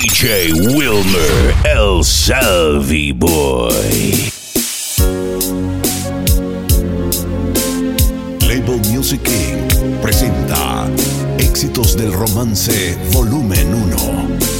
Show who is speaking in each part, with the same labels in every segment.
Speaker 1: DJ Wilmer, El Salvi Boy.
Speaker 2: Label Music Inc. presenta Éxitos del Romance Volumen 1.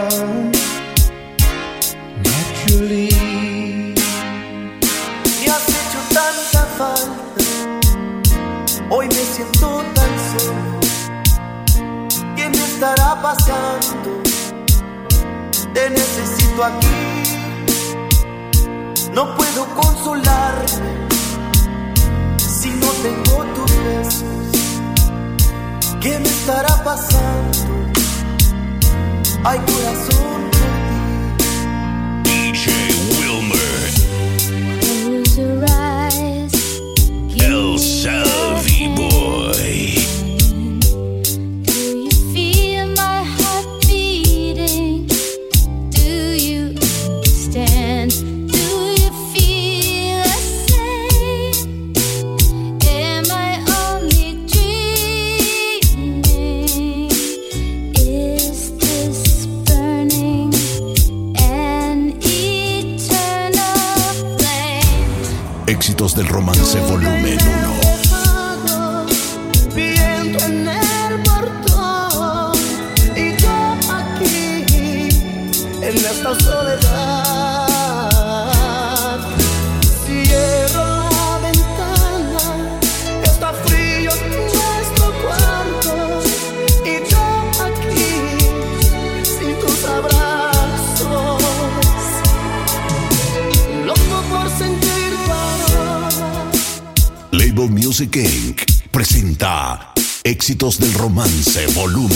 Speaker 3: estará pasando? Te necesito aquí no puedo consolarme si no tengo tus besos. ¿Qué me estará pasando? Ay, corazón.
Speaker 1: DJ Wilmer. El
Speaker 2: 12 volumen.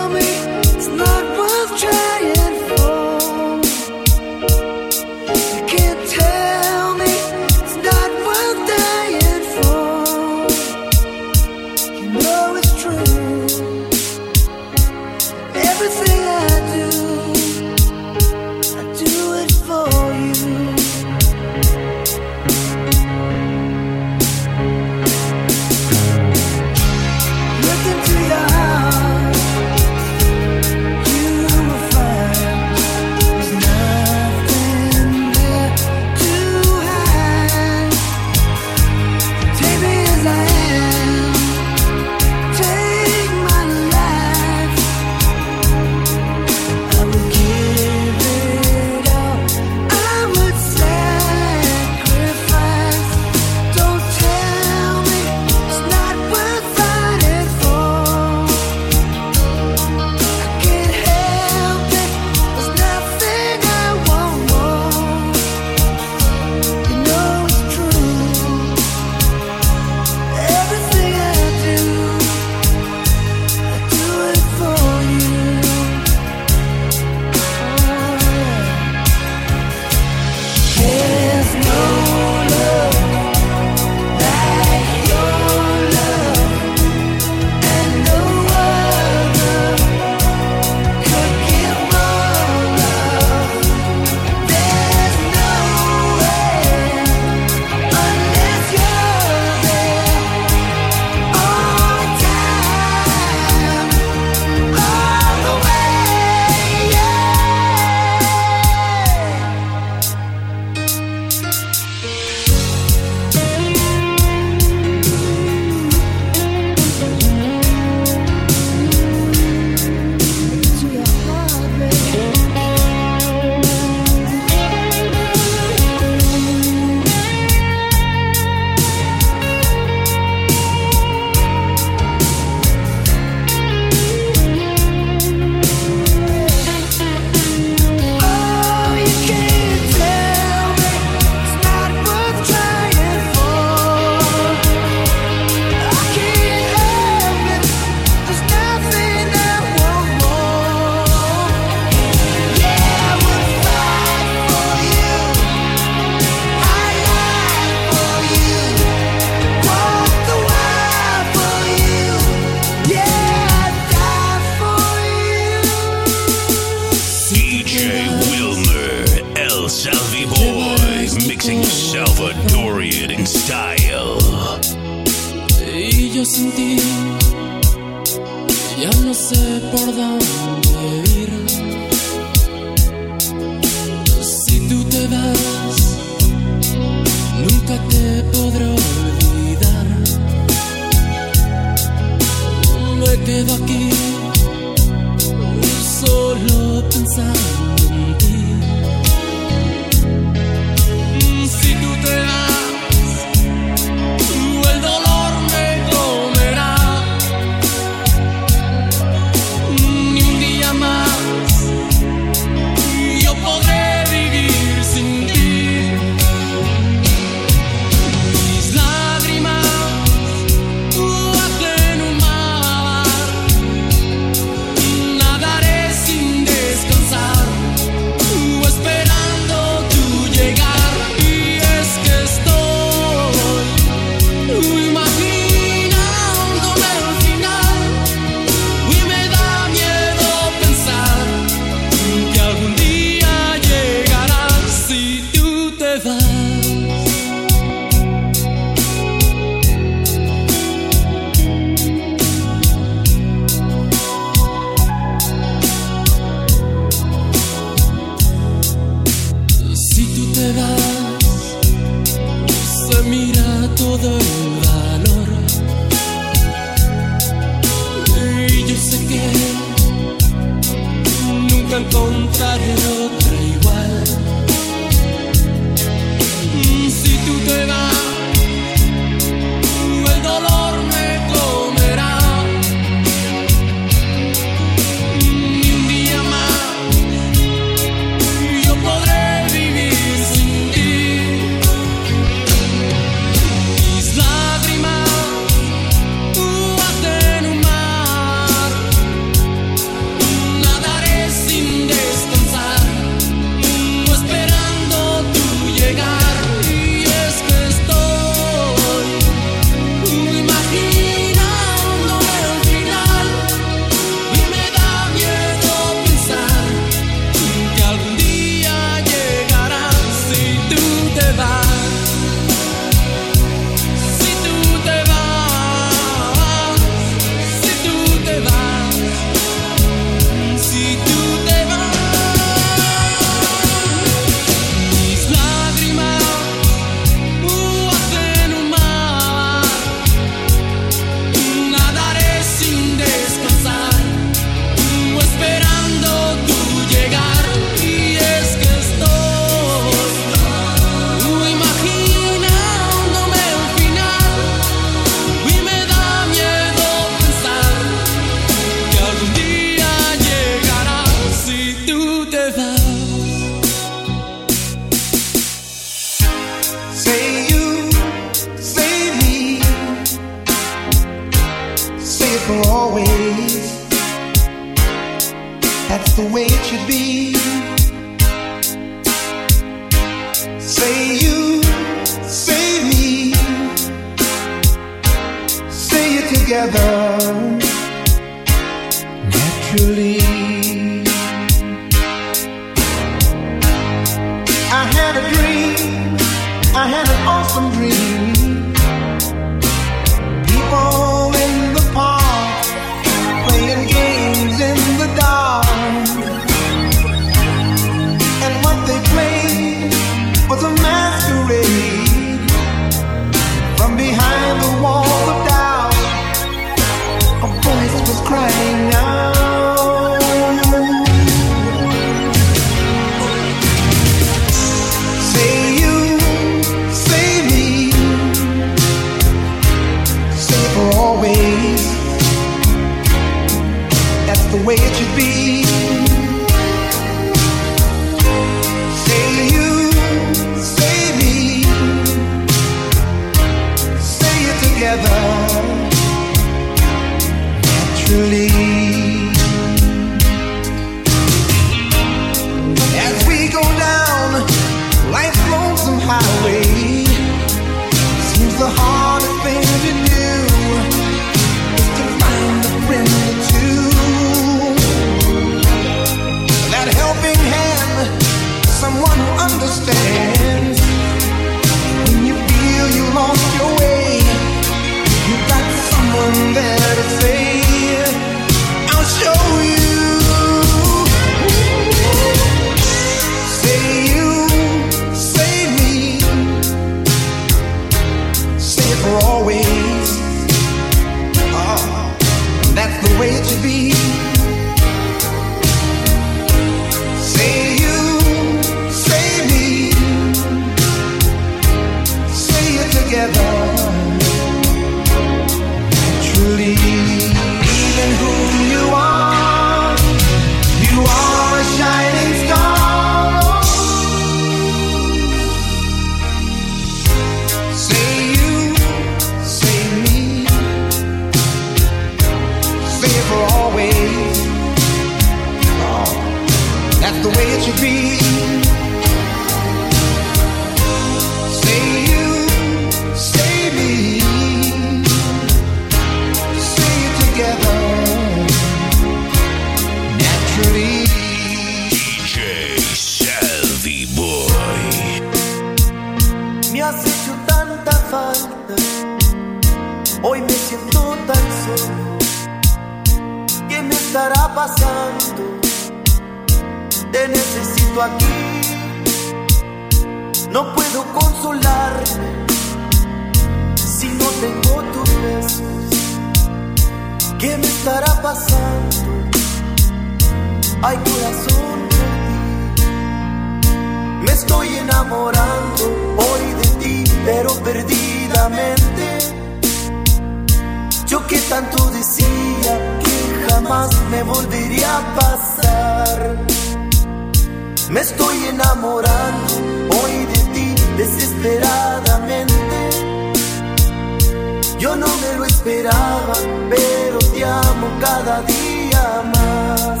Speaker 3: pero te amo cada día más.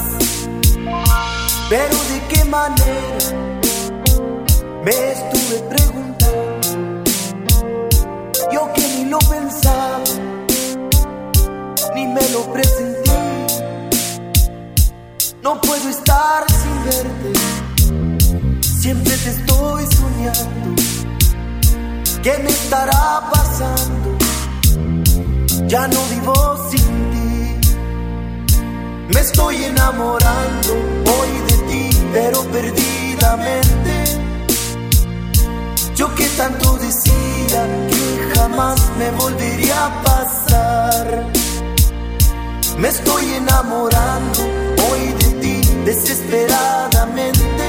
Speaker 3: Pero de qué manera me estuve preguntando, yo que ni lo pensaba, ni me lo presenté. No puedo estar sin verte, siempre te estoy soñando. ¿Qué me estará pasando? ya no vivo sin ti. Me estoy enamorando hoy de ti, pero perdidamente. Yo que tanto decía que jamás me volvería a pasar. Me estoy enamorando hoy de ti desesperadamente.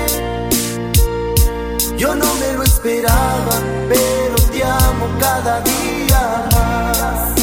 Speaker 3: Yo no me lo esperaba, pero te amo cada día más.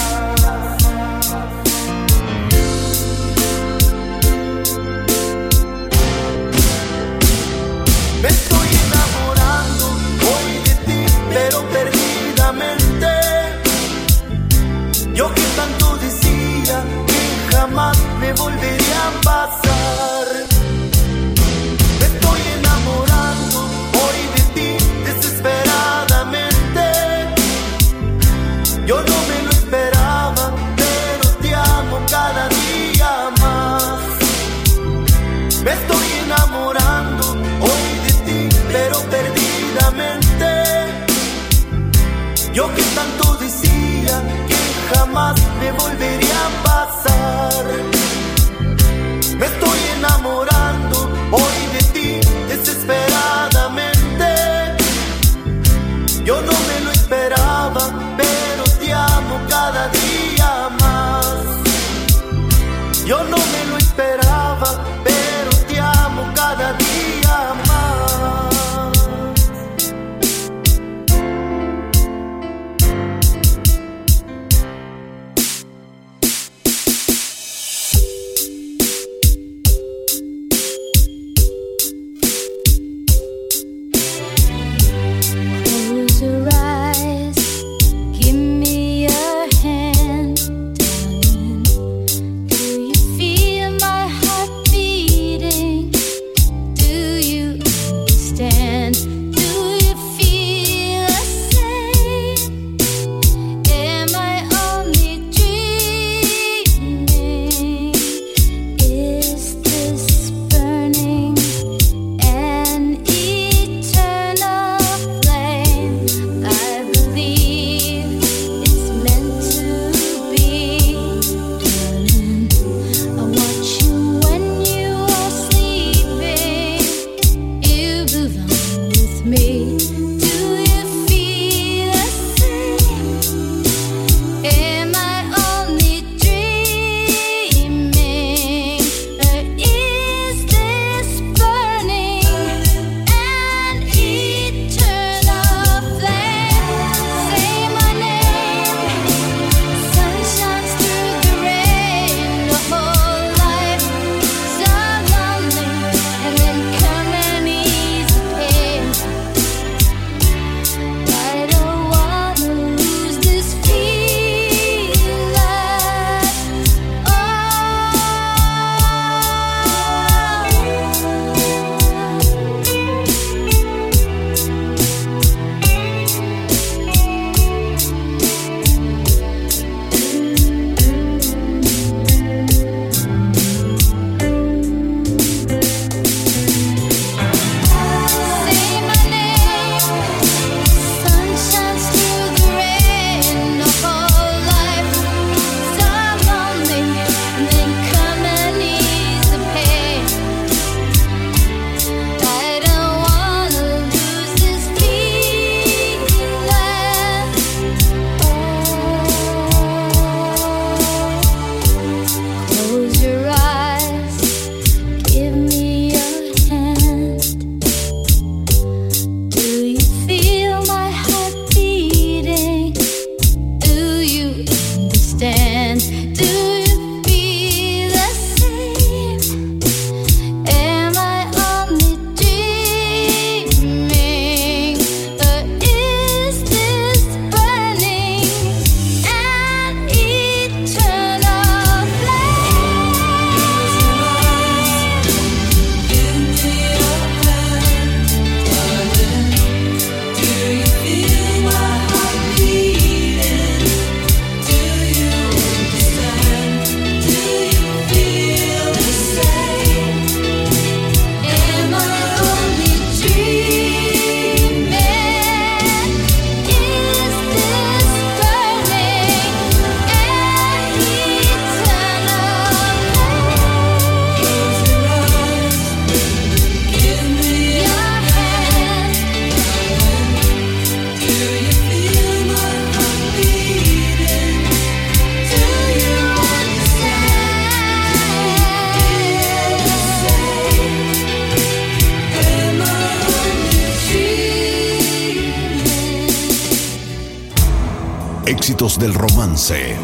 Speaker 3: Del romance,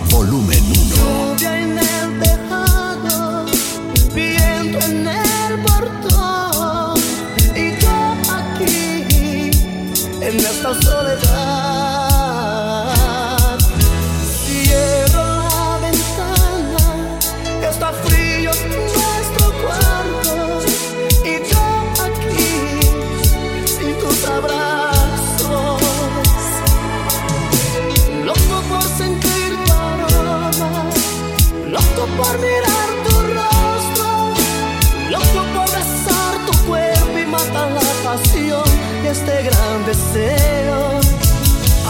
Speaker 3: deseo.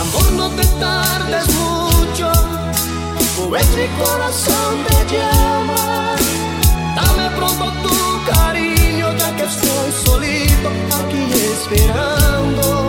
Speaker 3: Amor, no te tardes mucho, pues mi corazón te llama. Dame pronto tu cariño, ya que estoy solito aquí esperando.